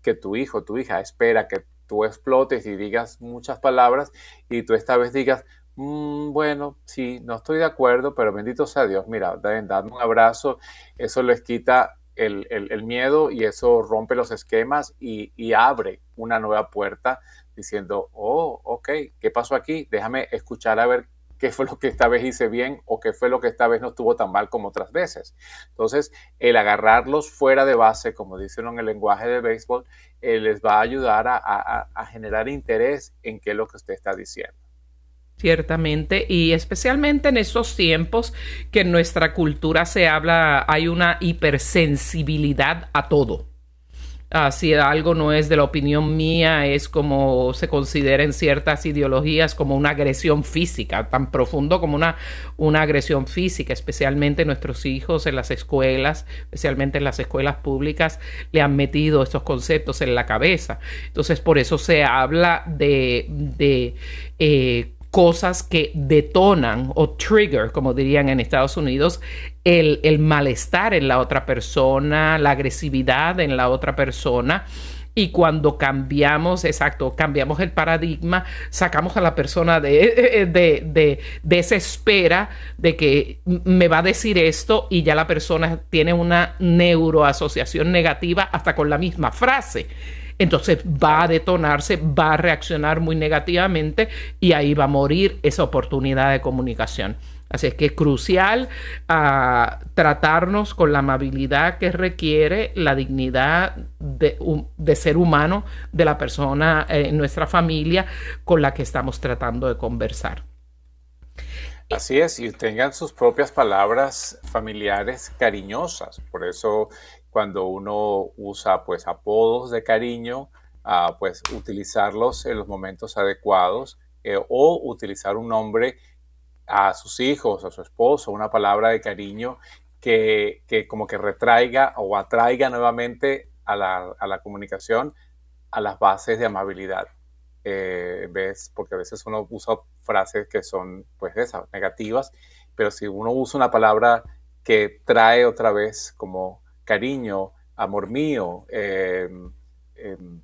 que tu hijo, tu hija espera que tú explotes y digas muchas palabras y tú esta vez digas, mm, bueno, sí, no estoy de acuerdo, pero bendito sea Dios, mira, dadme un abrazo, eso les quita el, miedo y eso rompe los esquemas y, y, abre una nueva puerta diciendo, oh, ok, ¿qué pasó aquí? Déjame escuchar a ver qué fue lo que esta vez hice bien o qué fue lo que esta vez no estuvo tan mal como otras veces. Entonces, el agarrarlos fuera de base, como dicen en el lenguaje de béisbol, eh, les va a ayudar a, generar interés en qué es lo que usted está diciendo. Ciertamente, y especialmente en estos tiempos que en nuestra cultura se habla, hay una hipersensibilidad a todo. Ah, si algo no es de la opinión mía, es como se considera en ciertas ideologías como una agresión física, tan profundo como una, una agresión física, especialmente nuestros hijos en las escuelas, especialmente en las escuelas públicas, le han metido estos conceptos en la cabeza. Entonces, por eso se habla de, eh, cosas que detonan o trigger, como dirían en Estados Unidos, el, el, malestar en la otra persona, la agresividad en la otra persona. Y cuando cambiamos, exacto, cambiamos el paradigma, sacamos a la persona de, de, de, de esa espera de que me va a decir esto y ya la persona tiene una neuroasociación negativa hasta con la misma frase entonces va a detonarse, va a reaccionar muy negativamente y ahí va a morir esa oportunidad de comunicación. Así es que es crucial ah, tratarnos con la amabilidad que requiere la dignidad de, ser humano de la persona en nuestra familia con la que estamos tratando de conversar. Así es, y tengan sus propias palabras familiares cariñosas. Por eso cuando uno usa pues apodos de cariño, ah, pues utilizarlos en los momentos adecuados eh, o utilizar un nombre a sus hijos, a su esposo, una palabra de cariño que, como que retraiga o atraiga nuevamente a la, comunicación a las bases de amabilidad. Eh, ¿ves? Porque a veces uno usa frases que son pues esas, negativas, pero si uno usa una palabra que trae otra vez como cariño, amor mío, em, em,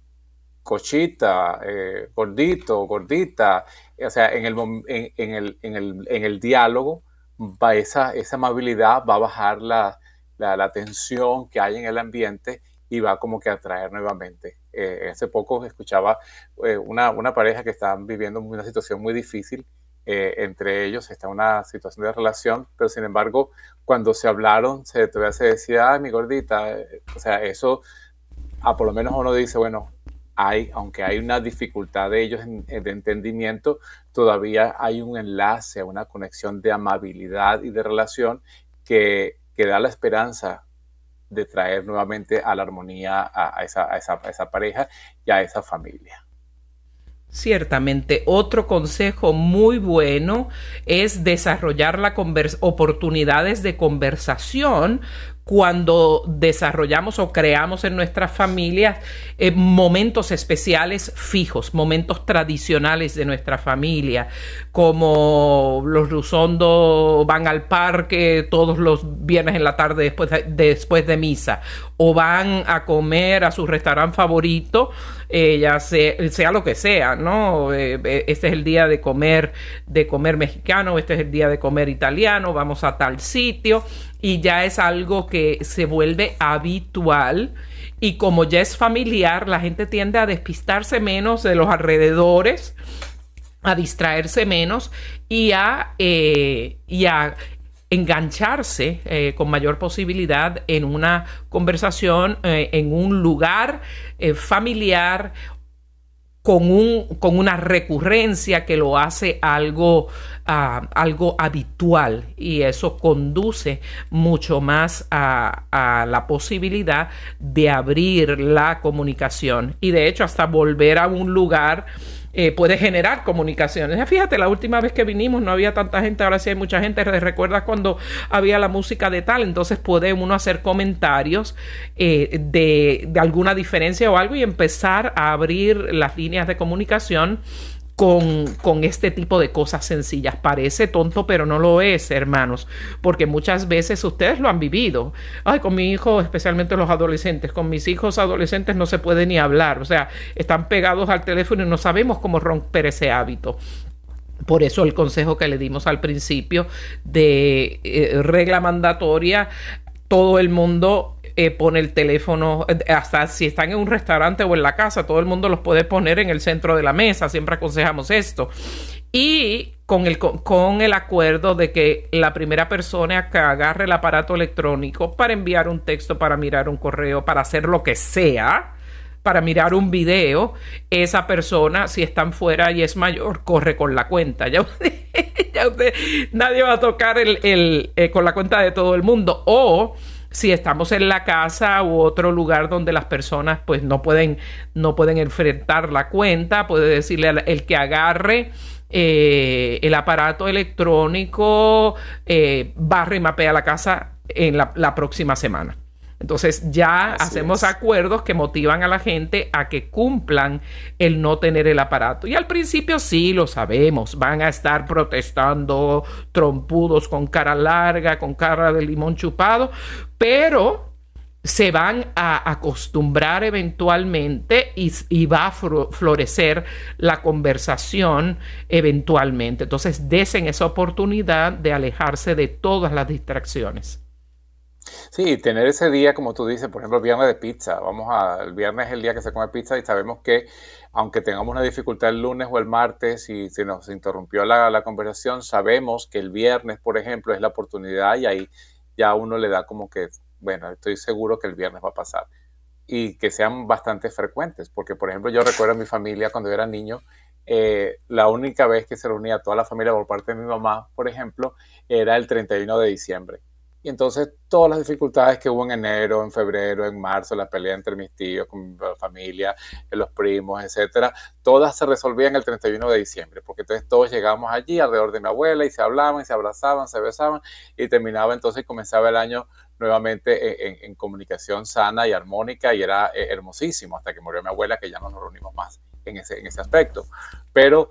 cochita, eh, gordito, gordita, o sea, en el, en, el, en el, diálogo, va esa, esa amabilidad va a bajar la, la, tensión que hay en el ambiente y va como que a atraer nuevamente. Eh, hace poco escuchaba eh, una, una, pareja que están viviendo una situación muy difícil eh, entre ellos, está una situación de relación, pero sin embargo, cuando se hablaron, se, todavía se decía, ay, mi gordita, o sea, eso, a por lo menos uno dice, bueno, hay, aunque hay una dificultad de ellos de entendimiento, todavía hay un enlace, una conexión de amabilidad y de relación que, que da la esperanza de traer nuevamente a la armonía a, esa, a, esa, a esa pareja y a esa familia. Ciertamente, otro consejo muy bueno es desarrollar la oportunidades de conversación cuando desarrollamos o creamos en nuestras familias eh, momentos especiales fijos, momentos tradicionales de nuestra familia, como los Rusondo van al parque todos los viernes en la tarde después de, después de misa, o van a comer a su restaurante favorito, eh, sea, lo que sea, ¿no? Eh, este es el día de comer, de comer mexicano, este es el día de comer italiano, vamos a tal sitio y ya es algo que se vuelve habitual y como ya es familiar, la gente tiende a despistarse menos de los alrededores, a distraerse menos y a, eh, engancharse eh, con mayor posibilidad en una conversación, eh, en un lugar familiar con, un, con una recurrencia que lo hace algo, ah, algo habitual. Y eso conduce mucho más a, a, la posibilidad de abrir la comunicación. Y de hecho hasta volver a un lugar eh, puede generar comunicaciones. Fíjate, la última vez que vinimos no había tanta gente, ahora sí hay mucha gente. ¿Recuerdas cuando había la música de tal? Entonces puede uno hacer comentarios eh, de, de alguna diferencia o algo y empezar a abrir las líneas de comunicación con, este tipo de cosas sencillas. Parece tonto, pero no lo es, hermanos, porque muchas veces ustedes lo han vivido. Ay, con mi hijo, especialmente los adolescentes, con mis hijos adolescentes no se puede ni hablar, o sea, están pegados al teléfono y no sabemos cómo romper ese hábito. Por eso el consejo que le dimos al principio de eh, regla mandatoria, todo el mundo eh, pone el teléfono, eh, hasta si están en un restaurante o en la casa, todo el mundo los puede poner en el centro de la mesa, siempre aconsejamos esto. Y con el, con el acuerdo de que la primera persona que agarre el aparato electrónico para enviar un texto, para mirar un correo, para hacer lo que sea, para mirar un video, esa persona, si están fuera y es mayor, corre con la cuenta. <laughs> Ya nadie va a tocar el, el eh, con la cuenta de todo el mundo. O si estamos en la casa u otro lugar donde las personas pues no pueden, no pueden enfrentar la cuenta, puede decirle al el que agarre eh, el aparato electrónico, eh, barre y mapea la casa en la próxima semana. Entonces ya hacemos acuerdos que motivan a la gente a que cumplan el no tener el aparato. Y al principio sí, lo sabemos, van a estar protestando trompudos con cara larga, con cara de limón chupado, pero se van a acostumbrar eventualmente y, y, va a florecer la conversación eventualmente. Entonces, desen esa oportunidad de alejarse de todas las distracciones. Sí, tener ese día, como tú dices, por ejemplo, el viernes de pizza. Vamos a, el viernes es el día que se come pizza y sabemos que aunque tengamos una dificultad el lunes o el martes y se nos interrumpió la, conversación, sabemos que el viernes, por ejemplo, es la oportunidad y ahí ya uno le da como que, bueno, estoy seguro que el viernes va a pasar. Y que sean bastante frecuentes, porque por ejemplo yo recuerdo a mi familia cuando yo era niño, eh, la única vez que se reunía toda la familia por parte de mi mamá, por ejemplo, era el 31 de diciembre y entonces todas las dificultades que hubo en enero, en febrero, en marzo, la pelea entre mis tíos, con mi familia, los primos, etcétera, todas se resolvían el 31 de diciembre, porque entonces todos llegamos allí alrededor de mi abuela y se hablaban, y se abrazaban, se besaban y terminaba entonces y comenzaba el año nuevamente en, comunicación sana y armónica y era eh, hermosísimo hasta que murió mi abuela, que ya no nos reunimos más en ese, en ese aspecto. Pero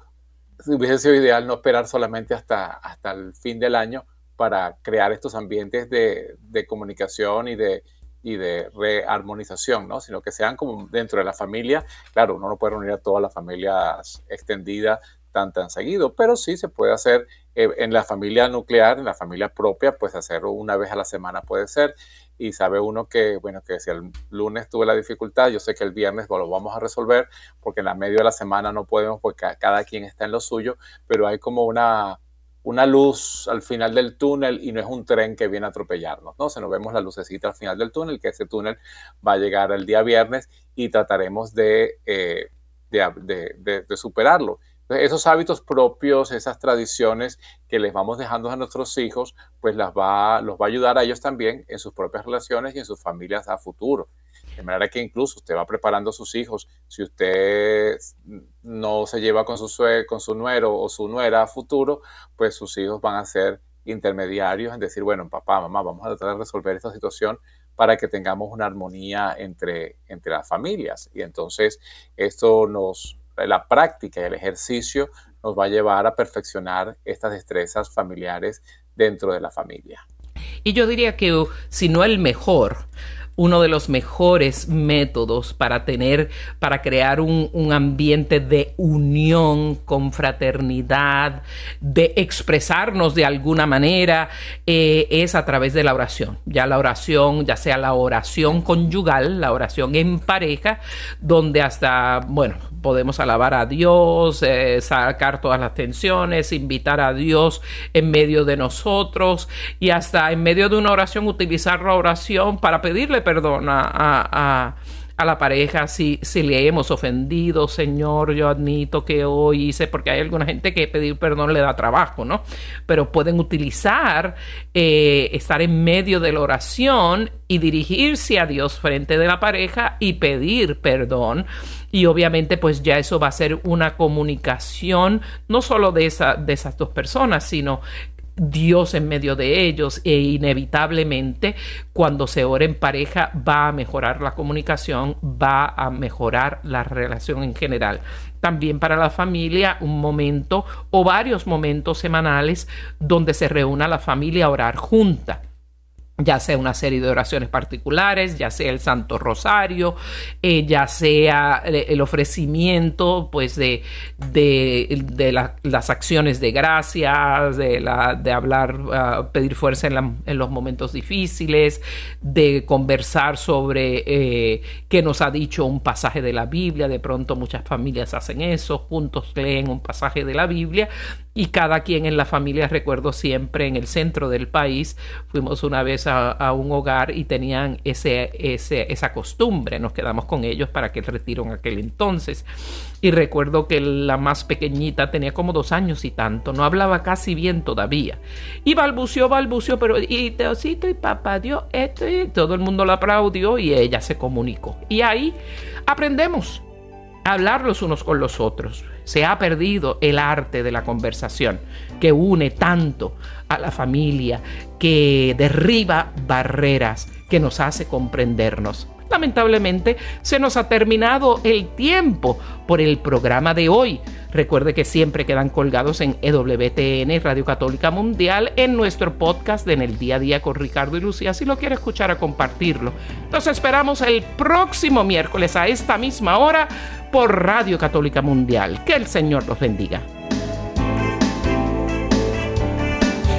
hubiese sido ideal no esperar solamente hasta, hasta el fin del año para crear estos ambientes de, de comunicación y de, y de rearmonización, ¿no? sino que sean como dentro de la familia. Claro, uno no puede reunir a todas las familias extendidas tan, tan seguido, pero sí se puede hacer eh, en la familia nuclear, en la familia propia, pues hacerlo una vez a la semana puede ser. Y sabe uno que, bueno, que si el lunes tuve la dificultad, yo sé que el viernes lo vamos a resolver, porque en la medio de la semana no podemos, porque cada quien está en lo suyo, pero hay como una, una luz al final del túnel y no es un tren que viene a atropellarnos, ¿no? Se nos vemos la lucecita al final del túnel, que ese túnel va a llegar el día viernes y trataremos de, eh, de, de superarlo esos hábitos propios, esas tradiciones que les vamos dejando a nuestros hijos, pues las va, los va a ayudar a ellos también en sus propias relaciones y en sus familias a futuro. De manera que incluso usted va preparando a sus hijos. Si usted no se lleva con su, con su nuero o su nuera a futuro, pues sus hijos van a ser intermediarios en decir, bueno, papá, mamá, vamos a tratar de resolver esta situación para que tengamos una armonía entre, entre las familias. Y entonces esto nos, la práctica y el ejercicio nos va a llevar a perfeccionar estas destrezas familiares dentro de la familia. Y yo diría que si no el mejor, uno de los mejores métodos para tener, para crear un, ambiente de unión, con fraternidad, de expresarnos de alguna manera, eh, es a través de la oración. Ya la oración, ya sea la oración conyugal, la oración en pareja, donde hasta, bueno, podemos alabar a Dios, eh, sacar todas las tensiones, invitar a Dios en medio de nosotros y hasta en medio de una oración utilizar la oración para pedirle perdón a, la pareja si, si le hemos ofendido, Señor, yo admito que hoy hice, porque hay alguna gente que pedir perdón le da trabajo, ¿no? Pero pueden utilizar, eh, estar en medio de la oración y dirigirse a Dios frente de la pareja y pedir perdón y obviamente pues ya eso va a ser una comunicación no solo de, esa, de esas dos personas, sino Dios en medio de ellos e inevitablemente cuando se ora en pareja va a mejorar la comunicación, va a mejorar la relación en general. También para la familia un momento o varios momentos semanales donde se reúna la familia a orar junta ya sea una serie de oraciones particulares, ya sea el Santo Rosario, eh, ya sea el ofrecimiento pues de, de, las acciones de gracias, de, la, de hablar, ah, pedir fuerza en, en, los momentos difíciles, de conversar sobre eh, qué nos ha dicho un pasaje de la Biblia, de pronto muchas familias hacen eso, juntos leen un pasaje de la Biblia y cada quien en la familia, recuerdo siempre en el centro del país, fuimos una vez a, un hogar y tenían ese, ese, esa costumbre, nos quedamos con ellos para que el retiro en aquel entonces. Y recuerdo que la más pequeñita tenía como dos años y tanto, no hablaba casi bien todavía. Y balbuceó, balbuceó, pero y Teosito y papá dio esto y todo el mundo la aplaudió y ella se comunicó. Y ahí aprendemos hablar los unos con los otros se ha perdido el arte de la conversación que une tanto a la familia, que derriba barreras, que nos hace comprendernos. Lamentablemente se nos ha terminado el tiempo por el programa de hoy. Recuerde que siempre quedan colgados en EWTN, Radio Católica Mundial, en nuestro podcast de En el Día a Día con Ricardo y Lucía. Si lo quiere escuchar, a compartirlo. Nos esperamos el próximo miércoles a esta misma hora por Radio Católica Mundial. Que el Señor los bendiga.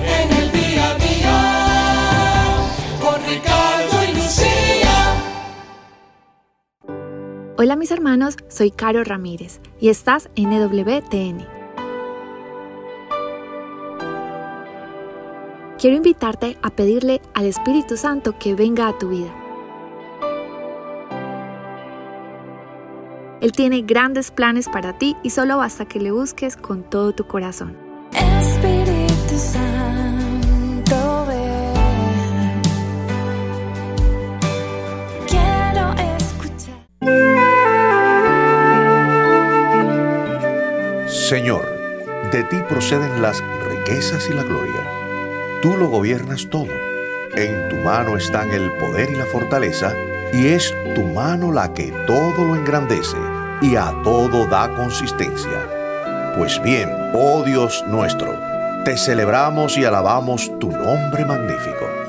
En el día a día, con Ricardo y Lucía. Hola mis hermanos, soy Caro Ramírez y estás en EWTN. Quiero invitarte a pedirle al Espíritu Santo que venga a tu vida Él tiene grandes planes para ti y solo basta que le busques con todo tu corazón. Espíritu Santo, ven. Quiero escuchar. Señor, de ti proceden las riquezas y la gloria. Tú lo gobiernas todo. En tu mano están el poder y la fortaleza, y es tu mano la que todo lo engrandece y a todo da consistencia. Pues bien, oh Dios nuestro, Te celebramos y alabamos tu nombre magnífico.